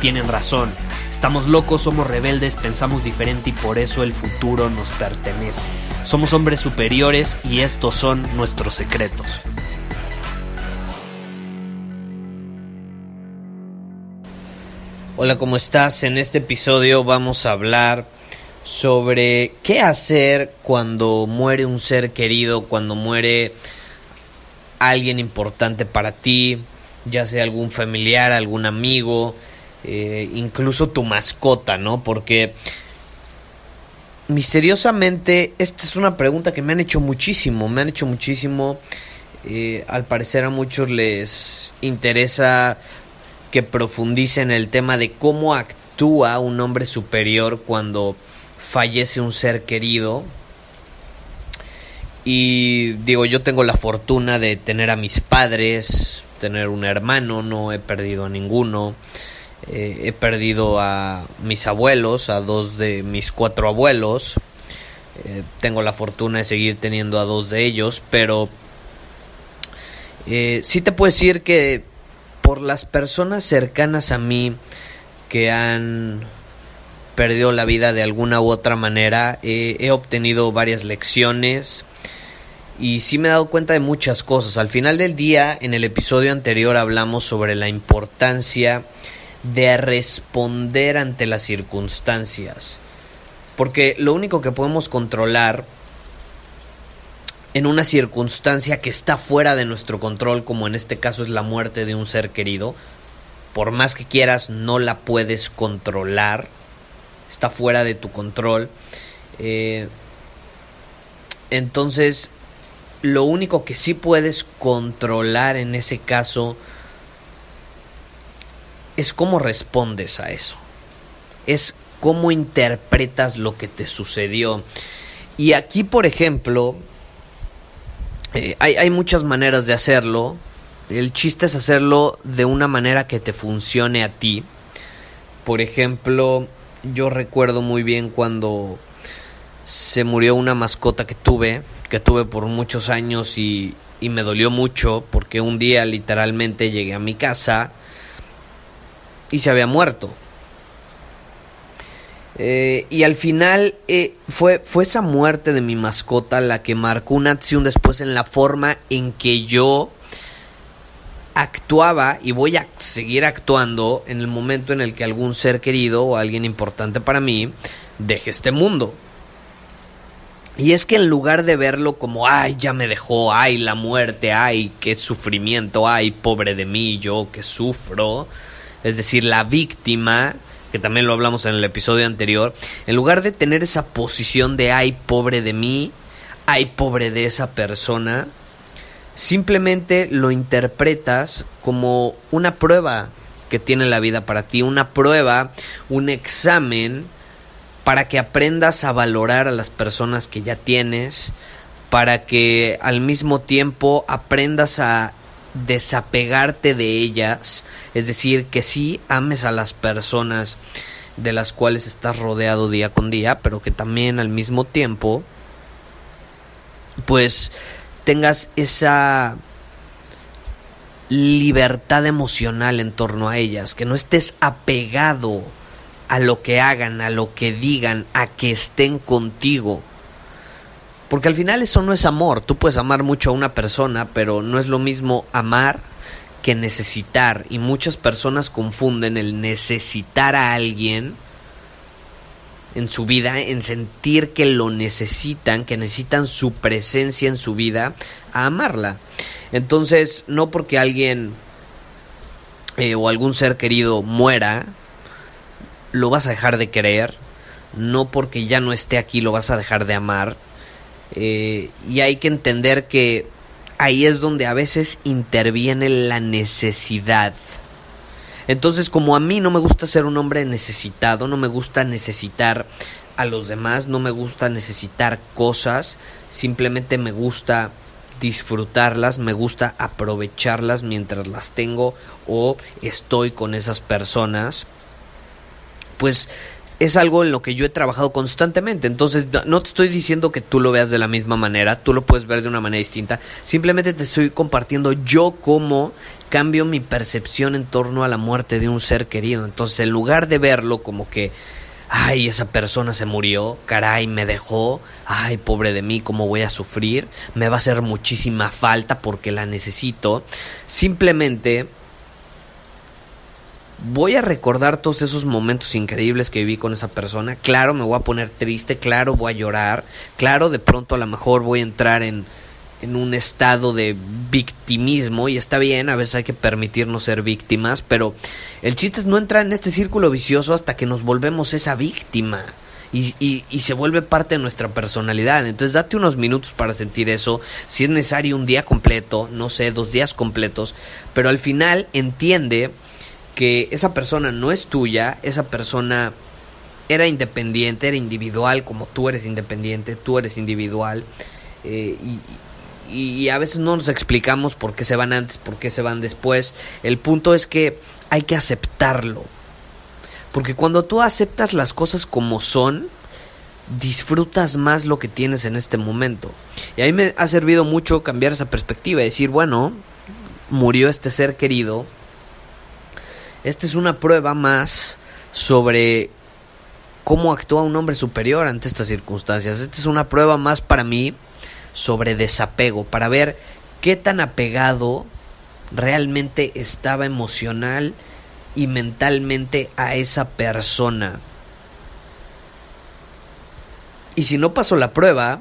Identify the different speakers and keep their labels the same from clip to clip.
Speaker 1: tienen razón. Estamos locos, somos rebeldes, pensamos diferente y por eso el futuro nos pertenece. Somos hombres superiores y estos son nuestros secretos. Hola, ¿cómo estás? En este episodio vamos a hablar sobre qué hacer cuando muere un ser querido, cuando muere alguien importante para ti, ya sea algún familiar, algún amigo, eh, incluso tu mascota, ¿no? Porque misteriosamente esta es una pregunta que me han hecho muchísimo, me han hecho muchísimo. Eh, al parecer a muchos les interesa que profundice en el tema de cómo actúa un hombre superior cuando fallece un ser querido. Y digo, yo tengo la fortuna de tener a mis padres, tener un hermano, no he perdido a ninguno. Eh, he perdido a mis abuelos, a dos de mis cuatro abuelos. Eh, tengo la fortuna de seguir teniendo a dos de ellos, pero eh, sí te puedo decir que por las personas cercanas a mí que han perdido la vida de alguna u otra manera, he obtenido varias lecciones y sí me he dado cuenta de muchas cosas. Al final del día, en el episodio anterior hablamos sobre la importancia de responder ante las circunstancias. Porque lo único que podemos controlar en una circunstancia que está fuera de nuestro control, como en este caso es la muerte de un ser querido, por más que quieras, no la puedes controlar, está fuera de tu control. Eh, entonces, lo único que sí puedes controlar en ese caso es cómo respondes a eso. Es cómo interpretas lo que te sucedió. Y aquí, por ejemplo, eh, hay, hay muchas maneras de hacerlo. El chiste es hacerlo de una manera que te funcione a ti. Por ejemplo, yo recuerdo muy bien cuando se murió una mascota que tuve, que tuve por muchos años y, y me dolió mucho porque un día literalmente llegué a mi casa y se había muerto. Eh, y al final eh, fue, fue esa muerte de mi mascota la que marcó una acción después en la forma en que yo actuaba y voy a seguir actuando en el momento en el que algún ser querido o alguien importante para mí deje este mundo. Y es que en lugar de verlo como, ay, ya me dejó, ay, la muerte, ay, qué sufrimiento, ay, pobre de mí, yo que sufro, es decir, la víctima, que también lo hablamos en el episodio anterior, en lugar de tener esa posición de ay pobre de mí, ay pobre de esa persona, simplemente lo interpretas como una prueba que tiene la vida para ti, una prueba, un examen para que aprendas a valorar a las personas que ya tienes, para que al mismo tiempo aprendas a desapegarte de ellas, es decir, que sí ames a las personas de las cuales estás rodeado día con día, pero que también al mismo tiempo pues tengas esa libertad emocional en torno a ellas, que no estés apegado a lo que hagan, a lo que digan, a que estén contigo, porque al final eso no es amor. Tú puedes amar mucho a una persona, pero no es lo mismo amar que necesitar. Y muchas personas confunden el necesitar a alguien en su vida, en sentir que lo necesitan, que necesitan su presencia en su vida, a amarla. Entonces, no porque alguien eh, o algún ser querido muera, lo vas a dejar de querer no porque ya no esté aquí lo vas a dejar de amar. Eh, y hay que entender que ahí es donde a veces interviene la necesidad. Entonces, como a mí no me gusta ser un hombre necesitado, no me gusta necesitar a los demás, no me gusta necesitar cosas, simplemente me gusta disfrutarlas, me gusta aprovecharlas mientras las tengo o estoy con esas personas, pues es algo en lo que yo he trabajado constantemente. Entonces, no te estoy diciendo que tú lo veas de la misma manera, tú lo puedes ver de una manera distinta. Simplemente te estoy compartiendo yo cómo cambio mi percepción en torno a la muerte de un ser querido. Entonces, en lugar de verlo como que, ay, esa persona se murió, caray, me dejó, ay, pobre de mí, cómo voy a sufrir, me va a hacer muchísima falta porque la necesito. Simplemente voy a recordar todos esos momentos increíbles que viví con esa persona. Claro, me voy a poner triste, claro, voy a llorar, claro, de pronto a lo mejor voy a entrar en, en un estado de victimismo y está bien, a veces hay que permitirnos ser víctimas, pero el chiste es no entrar en este círculo vicioso hasta que nos volvemos esa víctima. Y, y, y, se vuelve parte de nuestra personalidad. Entonces date unos minutos para sentir eso. Si es necesario un día completo, no sé, dos días completos. Pero al final entiende que esa persona no es tuya, esa persona era independiente, era individual, como tú eres independiente, tú eres individual, eh, y, y, a veces no nos explicamos por qué se van antes, por qué se van después. El punto es que hay que aceptarlo, porque cuando tú aceptas las cosas como son, disfrutas más lo que tienes en este momento. Y a mí me ha servido mucho cambiar esa perspectiva y decir, bueno, murió este ser querido, esta es una prueba más sobre cómo actúa un hombre superior ante estas circunstancias. Esta es una prueba más para mí sobre desapego, para ver qué tan apegado realmente estaba emocional y mentalmente a esa persona. Y si no pasó la prueba,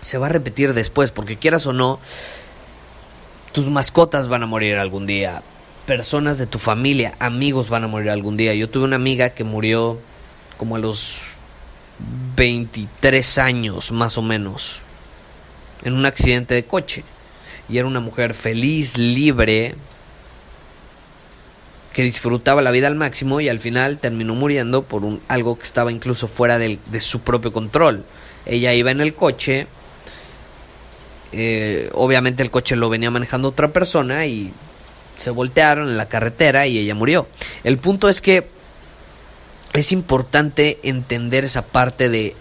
Speaker 1: se va a repetir después, porque quieras o no, tus mascotas van a morir algún día, personas de tu familia, amigos van a morir algún día. Yo tuve una amiga que murió como a los 23 años más o menos en un accidente de coche. Y era una mujer feliz, libre, que disfrutaba la vida al máximo y al final terminó muriendo por un, algo que estaba incluso fuera de su propio control. Ella iba en el coche, eh, obviamente el coche lo venía manejando otra persona y se voltearon en la carretera y ella murió. El punto es que es importante entender esa parte de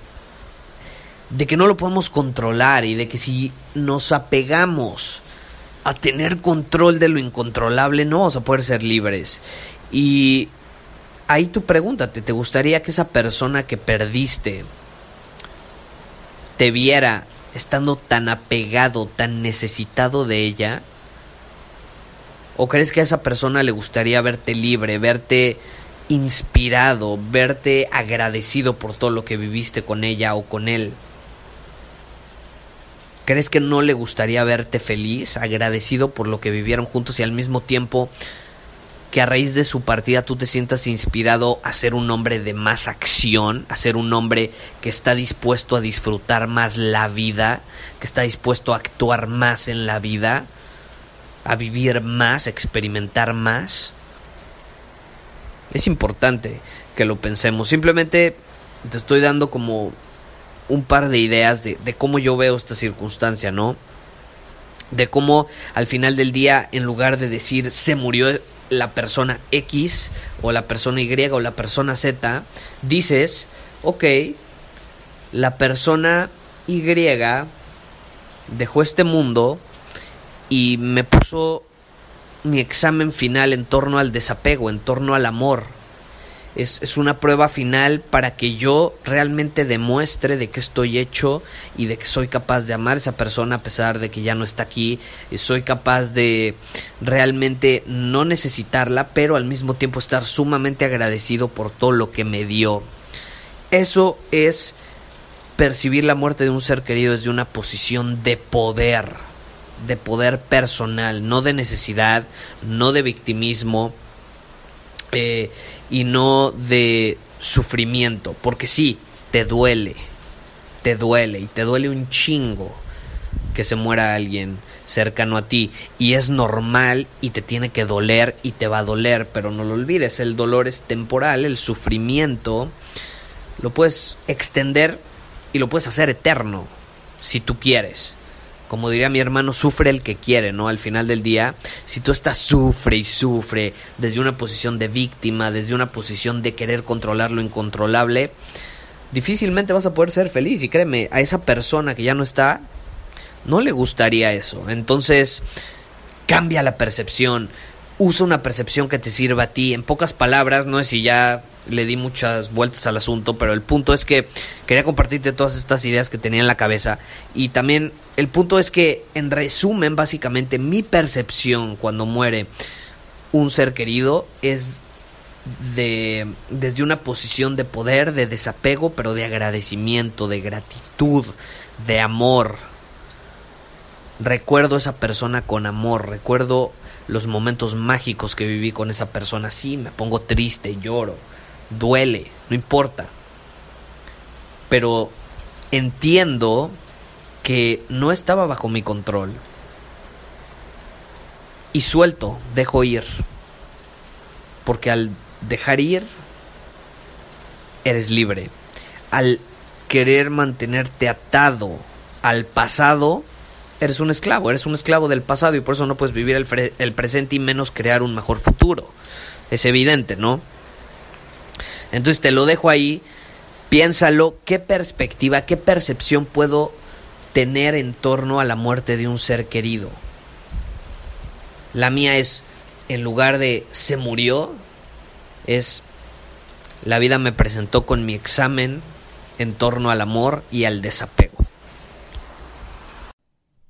Speaker 1: de que no lo podemos controlar y de que si nos apegamos a tener control de lo incontrolable no vamos a poder ser libres. Y ahí tú pregúntate, ¿te gustaría que esa persona que perdiste te viera estando tan apegado, tan necesitado de ella? ¿O crees que a esa persona le gustaría verte libre, verte inspirado, verte agradecido por todo lo que viviste con ella o con él? ¿Crees que no le gustaría verte feliz, agradecido por lo que vivieron juntos y al mismo tiempo que a raíz de su partida tú te sientas inspirado a ser un hombre de más acción, a ser un hombre que está dispuesto a disfrutar más la vida, que está dispuesto a actuar más en la vida? A vivir más, a experimentar más. Es importante que lo pensemos. Simplemente te estoy dando como un par de ideas de, de, cómo yo veo esta circunstancia, ¿no? De cómo al final del día, en lugar de decir se murió la persona X o la persona Y o la persona Z, dices, ok, la persona Y dejó este mundo y me puso mi examen final en torno al desapego, en torno al amor. Es, es, una prueba final para que yo realmente demuestre de que estoy hecho y de que soy capaz de amar a esa persona a pesar de que ya no está aquí. Y soy capaz de realmente no necesitarla, pero al mismo tiempo estar sumamente agradecido por todo lo que me dio. Eso es percibir la muerte de un ser querido desde una posición de poder de poder personal, no de necesidad, no de victimismo eh, y no de sufrimiento, porque sí, te duele, te duele y te duele un chingo que se muera alguien cercano a ti y es normal y te tiene que doler y te va a doler, pero no lo olvides, el dolor es temporal, el sufrimiento lo puedes extender y lo puedes hacer eterno si tú quieres. Como diría mi hermano, sufre el que quiere, ¿no? Al final del día, si tú estás sufre y sufre desde una posición de víctima, desde una posición de querer controlar lo incontrolable, difícilmente vas a poder ser feliz. Y créeme, a esa persona que ya no está, no le gustaría eso. Entonces, cambia la percepción. Usa una percepción que te sirva a ti. En pocas palabras, no es si ya le di muchas vueltas al asunto, pero el punto es que quería compartirte todas estas ideas que tenía en la cabeza. Y también el punto es que, en resumen, básicamente mi percepción cuando muere un ser querido es de desde una posición de poder, de desapego, pero de agradecimiento, de gratitud, de amor recuerdo a esa persona con amor, recuerdo los momentos mágicos que viví con esa persona. Sí, me pongo triste, lloro, duele, no importa. Pero entiendo que no estaba bajo mi control. Y suelto, dejo ir. Porque al dejar ir, eres libre. Al querer mantenerte atado al pasado, eres un esclavo, eres un esclavo del pasado y por eso no puedes vivir el, el, presente y menos crear un mejor futuro. Es evidente, ¿no? Entonces te lo dejo ahí, piénsalo, qué perspectiva, qué percepción puedo tener en torno a la muerte de un ser querido. La mía es, en lugar de se murió, es la vida me presentó con mi examen en torno al amor y al desapego.